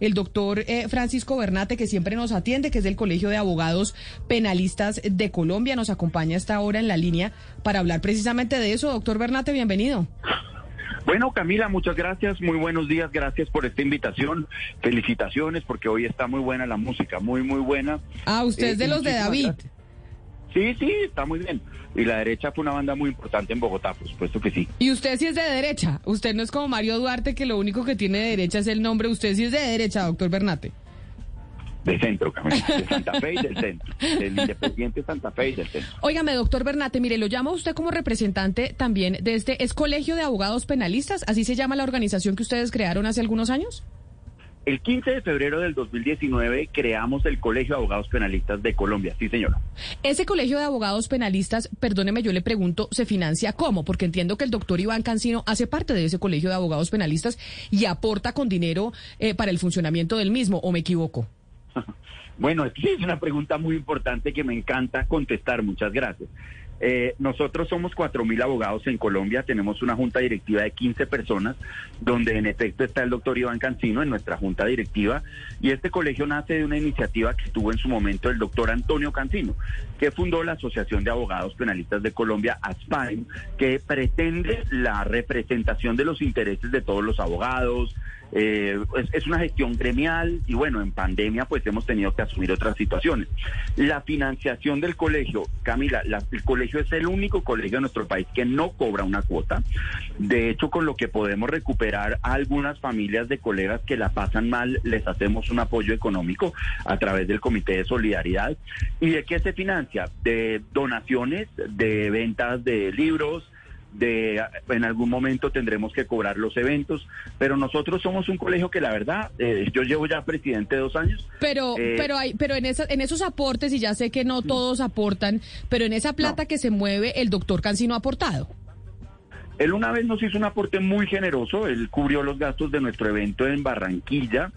el doctor eh, Francisco Bernate, que siempre nos atiende, que es del Colegio de Abogados Penalistas de Colombia. Nos acompaña hasta ahora en la línea para hablar precisamente de eso. Doctor Bernate, bienvenido. Bueno, Camila, muchas gracias, muy buenos días, gracias por esta invitación, felicitaciones porque hoy está muy buena la música, muy, muy buena. Ah, usted es de los de David. Sí, sí, está muy bien. Y la derecha fue una banda muy importante en Bogotá, por supuesto que sí. Y usted sí es de derecha. Usted no es como Mario Duarte, que lo único que tiene de derecha es el nombre. Usted sí es de derecha, doctor Bernate. De centro, Camila. De Santa Fe y del centro. Del Independiente Santa Fe y del centro. Óigame, doctor Bernate, mire, lo llama usted como representante también de este. ¿Es Colegio de Abogados Penalistas? ¿Así se llama la organización que ustedes crearon hace algunos años? El 15 de febrero del 2019 creamos el Colegio de Abogados Penalistas de Colombia, sí señora. Ese Colegio de Abogados Penalistas, perdóneme, yo le pregunto, ¿se financia cómo? Porque entiendo que el doctor Iván Cancino hace parte de ese Colegio de Abogados Penalistas y aporta con dinero eh, para el funcionamiento del mismo, ¿o me equivoco? Bueno, es una pregunta muy importante que me encanta contestar, muchas gracias. Eh, nosotros somos 4.000 abogados en Colombia, tenemos una junta directiva de 15 personas, donde en efecto está el doctor Iván Cancino en nuestra junta directiva, y este colegio nace de una iniciativa que tuvo en su momento el doctor Antonio Cancino, que fundó la Asociación de Abogados Penalistas de Colombia, ASPAIM, que pretende la representación de los intereses de todos los abogados, eh, es, una gestión gremial y bueno, en pandemia pues hemos tenido que asumir otras situaciones. La financiación del colegio, Camila, el colegio es el único colegio de nuestro país que no cobra una cuota. De hecho, con lo que podemos recuperar a algunas familias de colegas que la pasan mal, les hacemos un apoyo económico a través del Comité de Solidaridad. ¿Y de qué se financia? De donaciones, de ventas de libros, de en algún momento tendremos que cobrar los eventos, pero nosotros somos un colegio que la verdad, eh, yo llevo ya presidente dos años. Pero, eh, pero hay, pero en esa, en esos aportes, y ya sé que no todos aportan, pero en esa plata que se mueve, el doctor Cancino ha aportado. Él una vez nos hizo un aporte muy generoso, él cubrió los gastos de nuestro evento en Barranquilla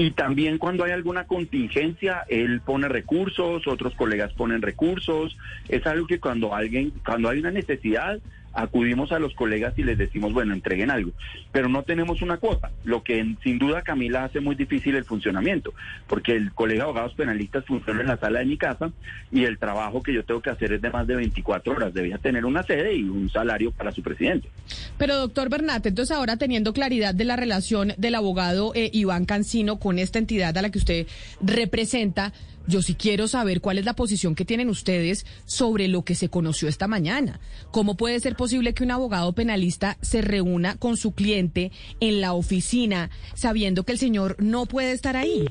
y también cuando hay alguna contingencia, él pone recursos, otros colegas ponen recursos, es algo que cuando alguien, cuando hay una necesidad, acudimos a los colegas y les decimos, bueno, entreguen algo, pero no tenemos una cuota, lo que sin duda Camila hace muy difícil el funcionamiento, porque el Colegio de Abogados Penalistas funciona en la sala de mi casa y el trabajo que yo tengo que hacer es de más de 24 horas, debía tener una sede y un salario para su presidente. Pero doctor Bernat, entonces ahora teniendo claridad de la relación del abogado eh, Iván Cancino con esta entidad a la que usted representa, yo sí quiero saber cuál es la posición que tienen ustedes sobre lo que se conoció esta mañana. ¿Cómo puede ser posible que un abogado penalista se reúna con su cliente en la oficina sabiendo que el señor no puede estar ahí?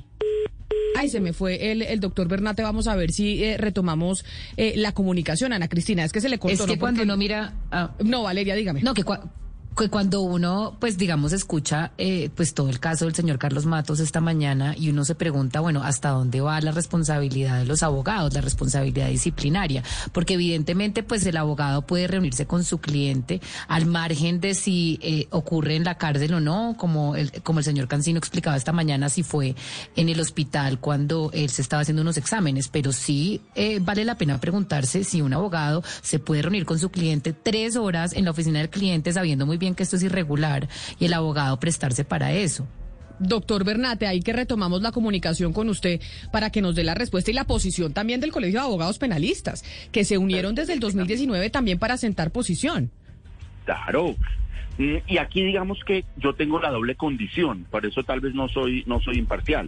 Ay, se me fue el, doctor Bernate. Vamos a ver si eh, retomamos eh, la comunicación, Ana Cristina. Es que se le cortó. Es que cuando uno mira... Ah. no, Valeria, dígame. No, que que cuando uno, pues digamos, escucha eh, pues todo el caso del señor Carlos Matos esta mañana y uno se pregunta, bueno, ¿hasta dónde va la responsabilidad de los abogados, la responsabilidad disciplinaria? Porque evidentemente, pues el abogado puede reunirse con su cliente al margen de si eh, ocurre en la cárcel o no, como el, como el señor Cancino explicaba esta mañana, si fue en el hospital cuando él se estaba haciendo unos exámenes, pero sí eh, vale la pena preguntarse si un abogado se puede reunir con su cliente tres horas en la oficina del cliente sabiendo muy bien que esto es irregular y el abogado prestarse para eso. Doctor Bernate, ahí que retomamos la comunicación con usted para que nos dé la respuesta y la posición también del Colegio de Abogados Penalistas, que se unieron desde el 2019 también para sentar posición. Claro. Y aquí digamos que yo tengo la doble condición, por eso tal vez no soy no soy imparcial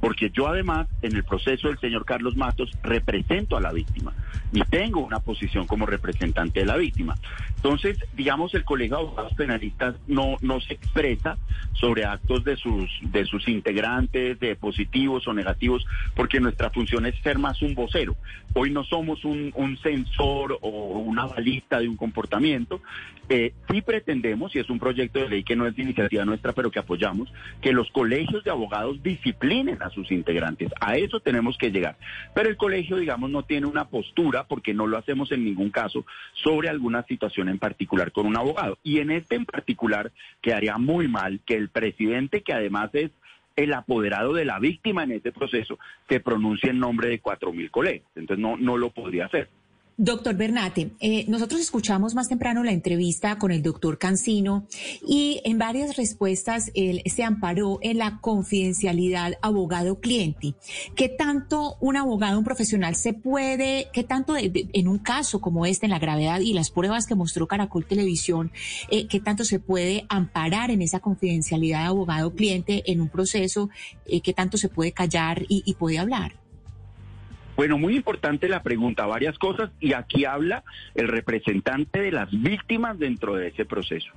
porque yo además en el proceso del señor Carlos Matos represento a la víctima y tengo una posición como representante de la víctima. Entonces, digamos, el Colegio de Abogados Penalistas no, no se expresa sobre actos de sus, de sus integrantes, de positivos o negativos, porque nuestra función es ser más un vocero. Hoy no somos un, un censor o una balista de un comportamiento. Eh, sí pretendemos, y es un proyecto de ley que no es de iniciativa nuestra, pero que apoyamos, que los colegios de abogados disciplinen a sus integrantes. A eso tenemos que llegar. Pero el colegio, digamos, no tiene una postura, porque no lo hacemos en ningún caso, sobre alguna situación en particular con un abogado. Y en este en particular quedaría muy mal que el presidente, que además es el apoderado de la víctima en este proceso, se pronuncie en nombre de cuatro mil colegas. Entonces no, no lo podría hacer. Doctor Bernate, eh, nosotros escuchamos más temprano la entrevista con el doctor Cancino y en varias respuestas él se amparó en la confidencialidad abogado-cliente. ¿Qué tanto un abogado, un profesional se puede, qué tanto en un caso como este, en la gravedad y las pruebas que mostró Caracol Televisión, eh, qué tanto se puede amparar en esa confidencialidad abogado-cliente en un proceso, eh, qué tanto se puede callar y, y puede hablar? Bueno, muy importante la pregunta, varias cosas, y aquí habla el representante de las víctimas dentro de ese proceso.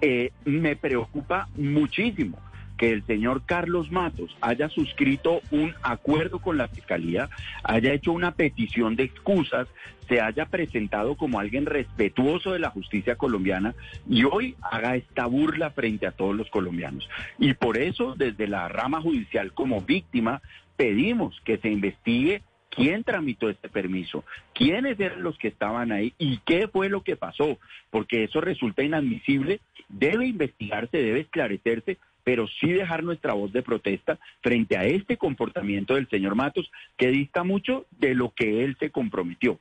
Eh, me preocupa muchísimo que el señor Carlos Matos haya suscrito un acuerdo con la Fiscalía, haya hecho una petición de excusas, se haya presentado como alguien respetuoso de la justicia colombiana y hoy haga esta burla frente a todos los colombianos. Y por eso, desde la rama judicial como víctima, pedimos que se investigue quién tramitó este permiso, quiénes eran los que estaban ahí y qué fue lo que pasó, porque eso resulta inadmisible, debe investigarse, debe esclarecerse, pero sí dejar nuestra voz de protesta frente a este comportamiento del señor Matos, que dista mucho de lo que él se comprometió.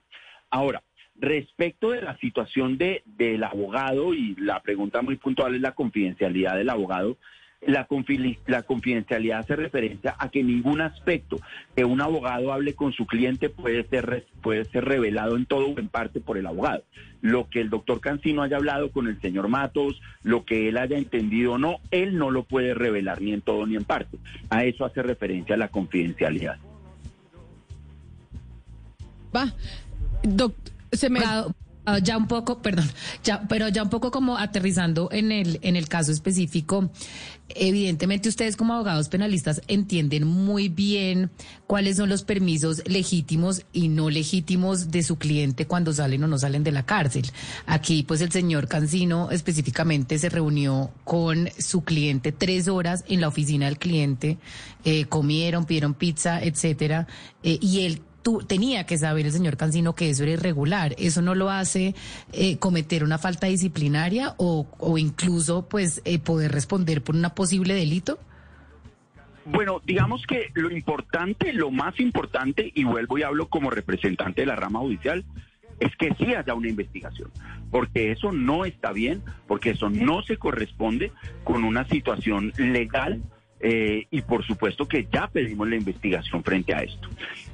Ahora, respecto de la situación de, del abogado, y la pregunta muy puntual es la confidencialidad del abogado, la, confidencialidad hace referencia a que ningún aspecto que un abogado hable con su cliente puede ser, puede ser revelado en todo o en parte por el abogado. Lo que el doctor Cancino haya hablado con el señor Matos, lo que él haya entendido o no, él no lo puede revelar ni en todo ni en parte. A eso hace referencia la confidencialidad. Va, doctor, se me... Ah, ya un poco, perdón, ya, pero ya un poco como aterrizando en el, en el caso específico, evidentemente ustedes como abogados penalistas entienden muy bien cuáles son los permisos legítimos y no legítimos de su cliente cuando salen o no salen de la cárcel. Aquí, pues el señor Cancino específicamente se reunió con su cliente tres horas en la oficina del cliente, eh, comieron, pidieron pizza, etcétera, eh, y él tenía que saber el señor Cancino que eso era irregular. ¿Eso no lo hace eh, cometer una falta disciplinaria o, incluso pues eh, poder responder por un posible delito? Bueno, digamos que lo importante, lo más importante, y vuelvo y hablo como representante de la rama judicial, es que sí haya una investigación, porque eso no está bien, porque eso no se corresponde con una situación legal eh, y por supuesto que ya pedimos la investigación frente a esto.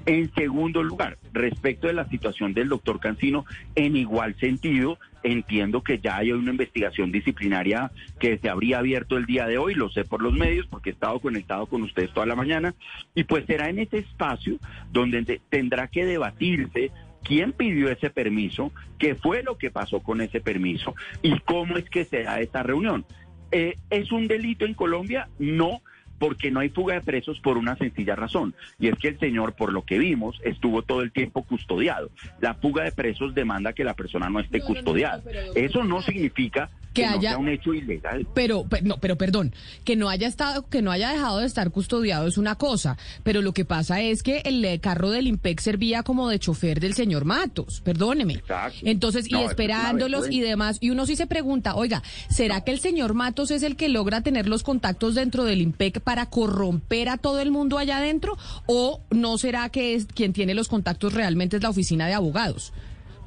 En segundo lugar, respecto de la situación del doctor Cancino, en igual sentido, entiendo que ya hay una investigación disciplinaria que se habría abierto el día de hoy, lo sé por los medios porque he estado conectado con ustedes toda la mañana, y pues será en ese espacio donde tendrá que debatirse quién pidió ese permiso, qué fue lo que pasó con ese permiso y cómo es que se da esta reunión. Eh, ¿Es un delito en Colombia? No porque no hay fuga de presos por una sencilla razón, y es que el señor, por lo que vimos, estuvo todo el tiempo custodiado. La fuga de presos demanda que la persona no esté custodiada. Eso no significa que, haya un hecho ilegal. Pero, no, pero perdón, que no haya estado, que no haya dejado de estar custodiado es una cosa, pero lo que pasa es que el eh, carro del IMPEC servía como de chofer del señor Matos, perdóneme. Entonces, y esperándolos y demás, y uno sí se pregunta, oiga, ¿será que el señor Matos es el que logra tener los contactos dentro del IMPEC para corromper a todo el mundo allá adentro? ¿O no será que es quien tiene los contactos realmente es la oficina de abogados?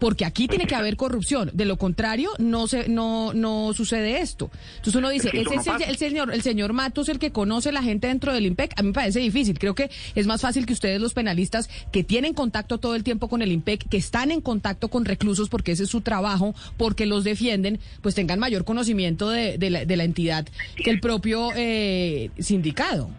Porque aquí tiene que haber corrupción. De lo contrario, no se, no, no sucede esto. Entonces uno dice, ¿es el, señor, el señor Matos el que conoce la gente dentro del IMPEC? A mí me parece difícil. Creo que es más fácil que ustedes, los penalistas, que tienen contacto todo el tiempo con el IMPEC, que están en contacto con reclusos porque ese es su trabajo, porque los defienden, pues tengan mayor conocimiento de, la, de la, entidad que el propio eh, sindicado.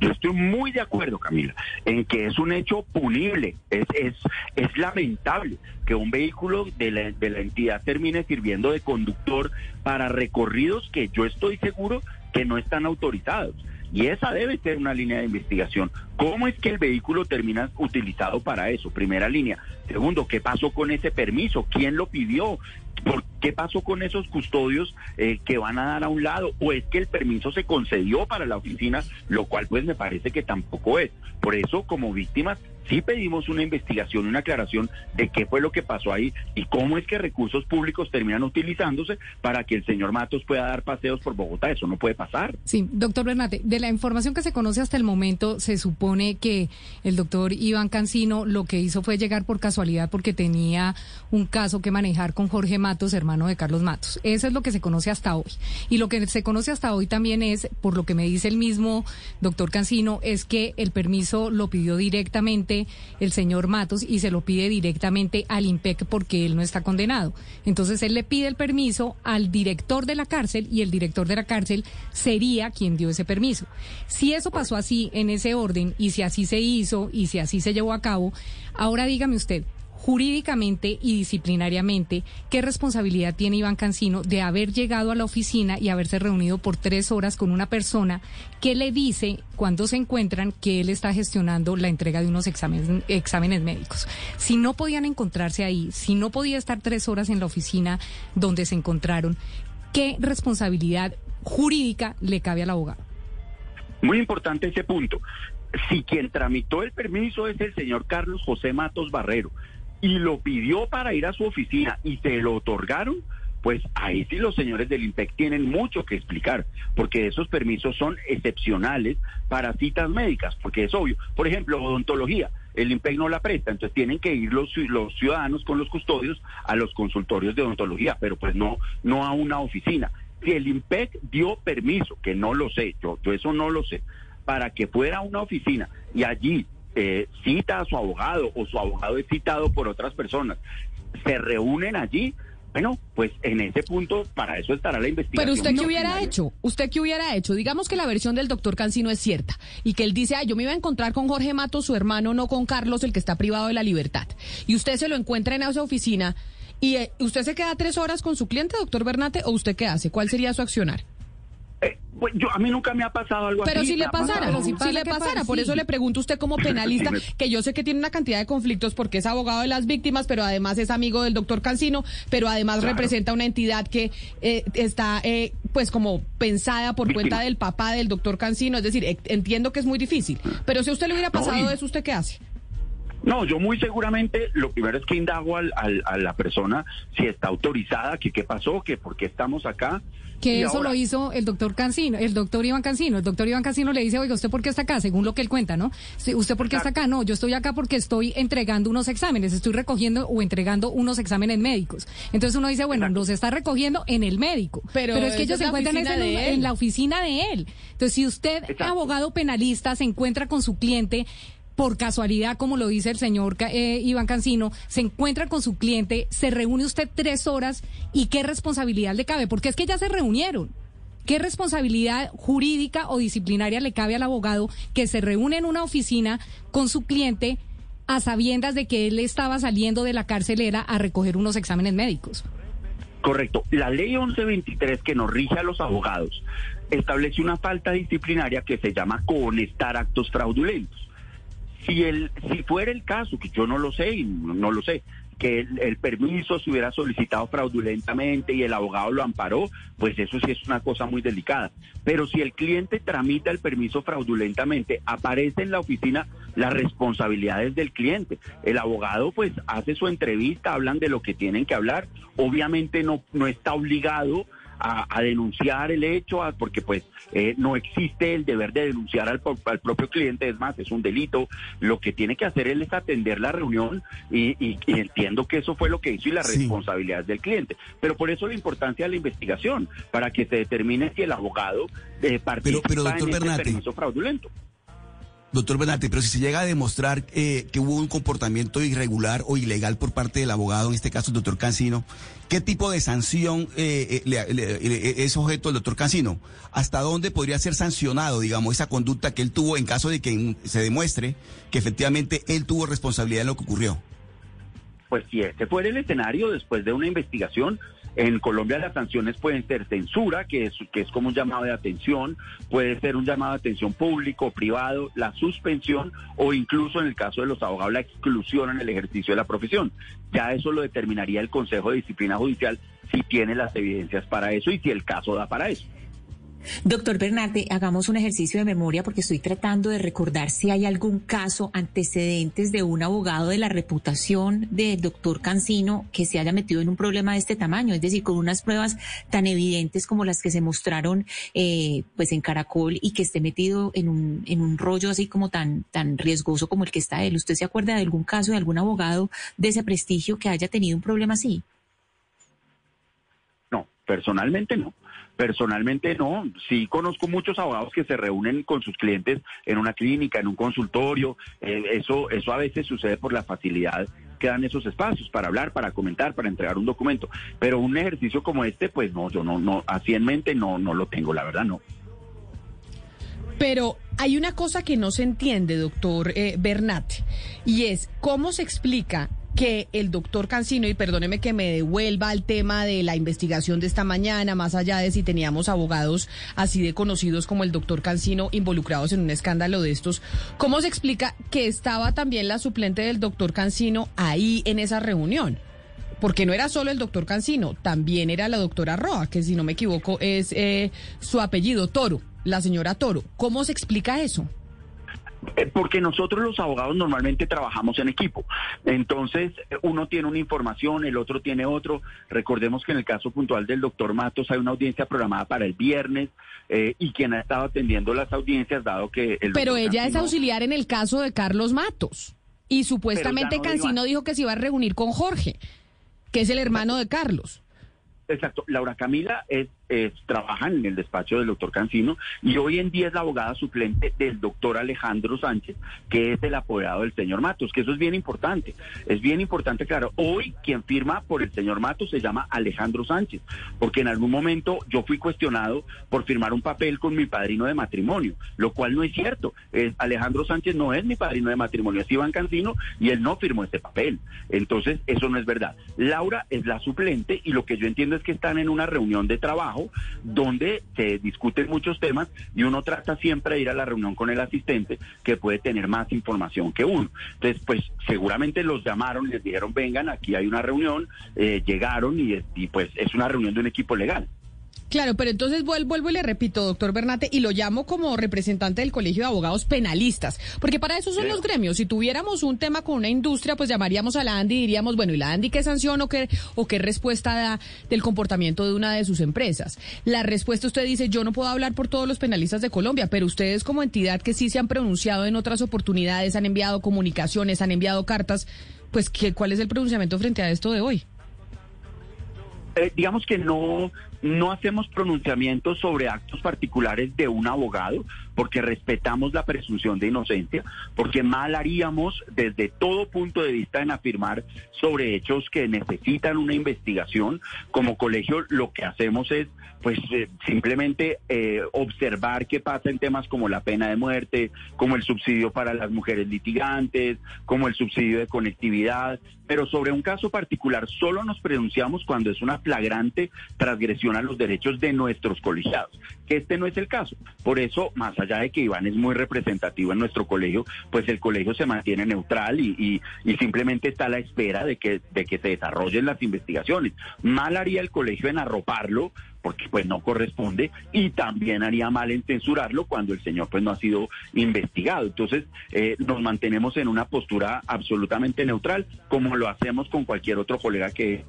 Yo estoy muy de acuerdo, Camila, en que es un hecho punible, es, es, es lamentable que un vehículo de la, de la entidad termine sirviendo de conductor para recorridos que yo estoy seguro que no están autorizados. Y esa debe ser una línea de investigación. ¿Cómo es que el vehículo termina utilizado para eso? Primera línea. Segundo, ¿qué pasó con ese permiso? ¿Quién lo pidió? ¿Por qué pasó con esos custodios eh, que van a dar a un lado? ¿O es que el permiso se concedió para la oficina, lo cual pues me parece que tampoco es? Por eso, como víctimas, sí pedimos una investigación, una aclaración de qué fue lo que pasó ahí y cómo es que recursos públicos terminan utilizándose para que el señor Matos pueda dar paseos por Bogotá. Eso no puede pasar. Sí, doctor Bernate, de la información que se conoce hasta el momento, se supone que el doctor Iván Cancino lo que hizo fue llegar por casualidad porque tenía un caso que manejar con Jorge Matos, hermano de Carlos Matos. Eso es lo que se conoce hasta hoy. Y lo que se conoce hasta hoy también es, por lo que me dice el mismo doctor Cancino, es que el permiso lo pidió directamente el señor Matos y se lo pide directamente al IMPEC porque él no está condenado. Entonces él le pide el permiso al director de la cárcel y el director de la cárcel sería quien dio ese permiso. Si eso pasó así en ese orden y si así se hizo y si así se llevó a cabo, ahora dígame usted, jurídicamente y disciplinariamente, ¿qué responsabilidad tiene Iván Cancino de haber llegado a la oficina y haberse reunido por tres horas con una persona que le dice cuando se encuentran que él está gestionando la entrega de unos exámenes, médicos? Si no podían encontrarse ahí, si no podía estar tres horas en la oficina donde se encontraron, ¿qué responsabilidad jurídica le cabe al abogado? Muy importante ese punto. Si quien tramitó el permiso es el señor Carlos José Matos Barrero, y lo pidió para ir a su oficina y se lo otorgaron, pues ahí sí los señores del INPEC tienen mucho que explicar, porque esos permisos son excepcionales para citas médicas, porque es obvio. Por ejemplo, odontología, el INPEC no la presta, entonces tienen que ir los, los ciudadanos con los custodios a los consultorios de odontología, pero pues no, no a una oficina. Si el INPEC dio permiso, que no lo sé, yo, yo eso no lo sé, para que fuera a una oficina y allí eh, cita a su abogado o su abogado es citado por otras personas, se reúnen allí, bueno, pues en ese punto para eso estará la investigación. Pero usted qué hubiera hecho, usted qué hubiera hecho, digamos que la versión del doctor Cancino es cierta y que él dice, ah, yo me iba a encontrar con Jorge Mato, su hermano, no con Carlos, el que está privado de la libertad. Y usted se lo encuentra en esa oficina y eh, usted se queda tres horas con su cliente, doctor Bernate, o usted qué hace, ¿cuál sería su accionar? Eh, pues yo, a mí nunca me ha pasado algo pero así. Si le pasara, pero si, le pasara, por eso le pregunto a usted como penalista, que yo sé que tiene una cantidad de conflictos porque es abogado de las víctimas, pero además es amigo del doctor Cancino, pero además representa una entidad que eh, está eh, pues como pensada por cuenta del papá del doctor Cancino, es decir, entiendo que es muy difícil, pero si a usted le hubiera pasado eso, ¿usted qué hace? No, yo muy seguramente lo primero es que indago al, a la persona si está autorizada, que qué pasó, que por qué estamos acá. Que eso lo hizo el doctor Cancino, el doctor Iván Cancino. El doctor Iván Cancino le dice, oiga, ¿usted por qué está acá? Según lo que él cuenta, ¿no? ¿Usted por qué está acá? No, yo estoy acá porque estoy entregando unos exámenes, estoy recogiendo o entregando unos exámenes médicos. Entonces uno dice, bueno, los está recogiendo en el médico. Pero, es que ellos se encuentran en, la oficina de él. Entonces, si usted, abogado penalista, se encuentra con su cliente, por casualidad, como lo dice el señor eh, Iván Cancino, se encuentra con su cliente, se reúne usted tres horas y qué responsabilidad le cabe, porque es que ya se reunieron. ¿Qué responsabilidad jurídica o disciplinaria le cabe al abogado que se reúne en una oficina con su cliente a sabiendas de que él estaba saliendo de la carcelera a recoger unos exámenes médicos? Correcto. La ley 1123 que nos rige a los abogados establece una falta disciplinaria que se llama conectar actos fraudulentos. Si, el, si fuera el caso, que yo no lo sé y no, lo sé, que el, permiso se hubiera solicitado fraudulentamente y el abogado lo amparó, pues eso sí es una cosa muy delicada. Pero si el cliente tramita el permiso fraudulentamente, aparece en la oficina las responsabilidades del cliente. El abogado pues hace su entrevista, hablan de lo que tienen que hablar, obviamente no, no está obligado a, denunciar el hecho, porque pues eh, no existe el deber de denunciar al, propio cliente, es más, es un delito. Lo que tiene que hacer él es atender la reunión y, entiendo que eso fue lo que hizo y la responsabilidad del cliente. Pero por eso la importancia de la investigación, para que se determine si el abogado eh, participa pero, pero, doctor en permiso fraudulento. Doctor Bernate, pero si se llega a demostrar eh, que hubo un comportamiento irregular o ilegal por parte del abogado, en este caso el doctor Cancino, ¿qué tipo de sanción eh, eh, es objeto del doctor Cancino? ¿Hasta dónde podría ser sancionado, digamos, esa conducta que él tuvo en caso de que se demuestre que efectivamente él tuvo responsabilidad en lo que ocurrió? Pues si este fuera el escenario después de una investigación, en Colombia las sanciones pueden ser censura, que es, que es como un llamado de atención, puede ser un llamado de atención público, privado, la suspensión o incluso en el caso de los abogados la exclusión en el ejercicio de la profesión. Ya eso lo determinaría el Consejo de Disciplina Judicial si tiene las evidencias para eso y si el caso da para eso. Doctor Bernarte, hagamos un ejercicio de memoria porque estoy tratando de recordar si hay algún caso, antecedentes de un abogado de la reputación del doctor Cancino que se haya metido en un problema de este tamaño, es decir, con unas pruebas tan evidentes como las que se mostraron eh, pues en Caracol y que esté metido en un, en un rollo así como tan, tan riesgoso como el que está él. ¿Usted se acuerda de algún caso de algún abogado de ese prestigio que haya tenido un problema así? No, personalmente no. Personalmente no, sí conozco muchos abogados que se reúnen con sus clientes en una clínica, en un consultorio, eh, eso, eso a veces sucede por la facilidad que dan esos espacios para hablar, para comentar, para entregar un documento, pero un ejercicio como este, pues no, yo no, no, así en mente no, no lo tengo, la verdad no. Pero hay una cosa que no se entiende, doctor eh, Bernat, y es cómo se explica que el doctor Cancino, y perdóneme que me devuelva al tema de la investigación de esta mañana, más allá de si teníamos abogados así de conocidos como el doctor Cancino involucrados en un escándalo de estos, ¿cómo se explica que estaba también la suplente del doctor Cancino ahí en esa reunión? Porque no era solo el doctor Cancino, también era la doctora Roa, que si no me equivoco es eh, su apellido, Toro, la señora Toro. ¿Cómo se explica eso? Eh, porque nosotros los abogados normalmente trabajamos en equipo. Entonces, uno tiene una información, el otro tiene otro. Recordemos que en el caso puntual del doctor Matos hay una audiencia programada para el viernes eh, y quien ha estado atendiendo las audiencias, dado que... El Pero ella es auxiliar en el caso de Carlos Matos. Y supuestamente no Cancino dijo que se iba a reunir con Jorge, que es el hermano de Carlos. Exacto. Laura Camila es trabaja en el despacho del doctor Cancino y hoy en día es la abogada suplente del doctor Alejandro Sánchez, que es el apoderado del señor Matos, que eso es bien importante. Es bien importante, claro, hoy quien firma por el señor Matos se llama Alejandro Sánchez, porque en algún momento yo fui cuestionado por firmar un papel con mi padrino de matrimonio, lo cual no es cierto. Alejandro Sánchez no es mi padrino de matrimonio, es Iván Cancino y él no firmó este papel. Entonces, eso no es verdad. Laura es la suplente y lo que yo entiendo es que están en una reunión de trabajo donde se discuten muchos temas y uno trata siempre de ir a la reunión con el asistente que puede tener más información que uno. Entonces, pues seguramente los llamaron, les dijeron, vengan, aquí hay una reunión, eh, llegaron y, y pues es una reunión de un equipo legal. Claro, pero entonces vuelvo, y le repito, doctor Bernate, y lo llamo como representante del Colegio de Abogados Penalistas, porque para eso son los gremios. Si tuviéramos un tema con una industria, pues llamaríamos a la ANDI y diríamos, bueno, ¿y la ANDI qué sanción o qué, o qué respuesta da del comportamiento de una de sus empresas? La respuesta usted dice, yo no puedo hablar por todos los penalistas de Colombia, pero ustedes como entidad que sí se han pronunciado en otras oportunidades, han enviado comunicaciones, han enviado cartas, pues ¿qué, ¿cuál es el pronunciamiento frente a esto de hoy? Eh, digamos que no, no hacemos pronunciamientos sobre actos particulares de un abogado porque respetamos la presunción de inocencia, porque mal haríamos desde todo punto de vista en afirmar sobre hechos que necesitan una investigación. Como colegio lo que hacemos es pues eh, simplemente eh, observar qué pasa en temas como la pena de muerte, como el subsidio para las mujeres litigantes, como el subsidio de conectividad, pero sobre un caso particular solo nos pronunciamos cuando es una flagrante transgresión a los derechos de nuestros colegiados, que este no es el caso. Por eso, más allá de que Iván es muy representativo en nuestro colegio, pues el colegio se mantiene neutral y, simplemente está a la espera de que, de que se desarrollen las investigaciones. Mal haría el colegio en arroparlo porque pues no corresponde y también haría mal en censurarlo cuando el señor pues no ha sido investigado. Entonces eh, nos mantenemos en una postura absolutamente neutral como lo hacemos con cualquier otro colega que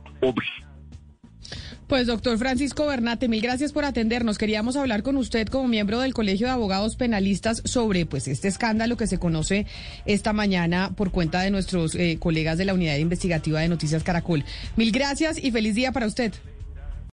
pues doctor Francisco Bernate, mil gracias por atendernos. Queríamos hablar con usted como miembro del Colegio de Abogados Penalistas sobre pues este escándalo que se conoce esta mañana por cuenta de nuestros eh, colegas de la Unidad Investigativa de Noticias Caracol. Mil gracias y feliz día para usted.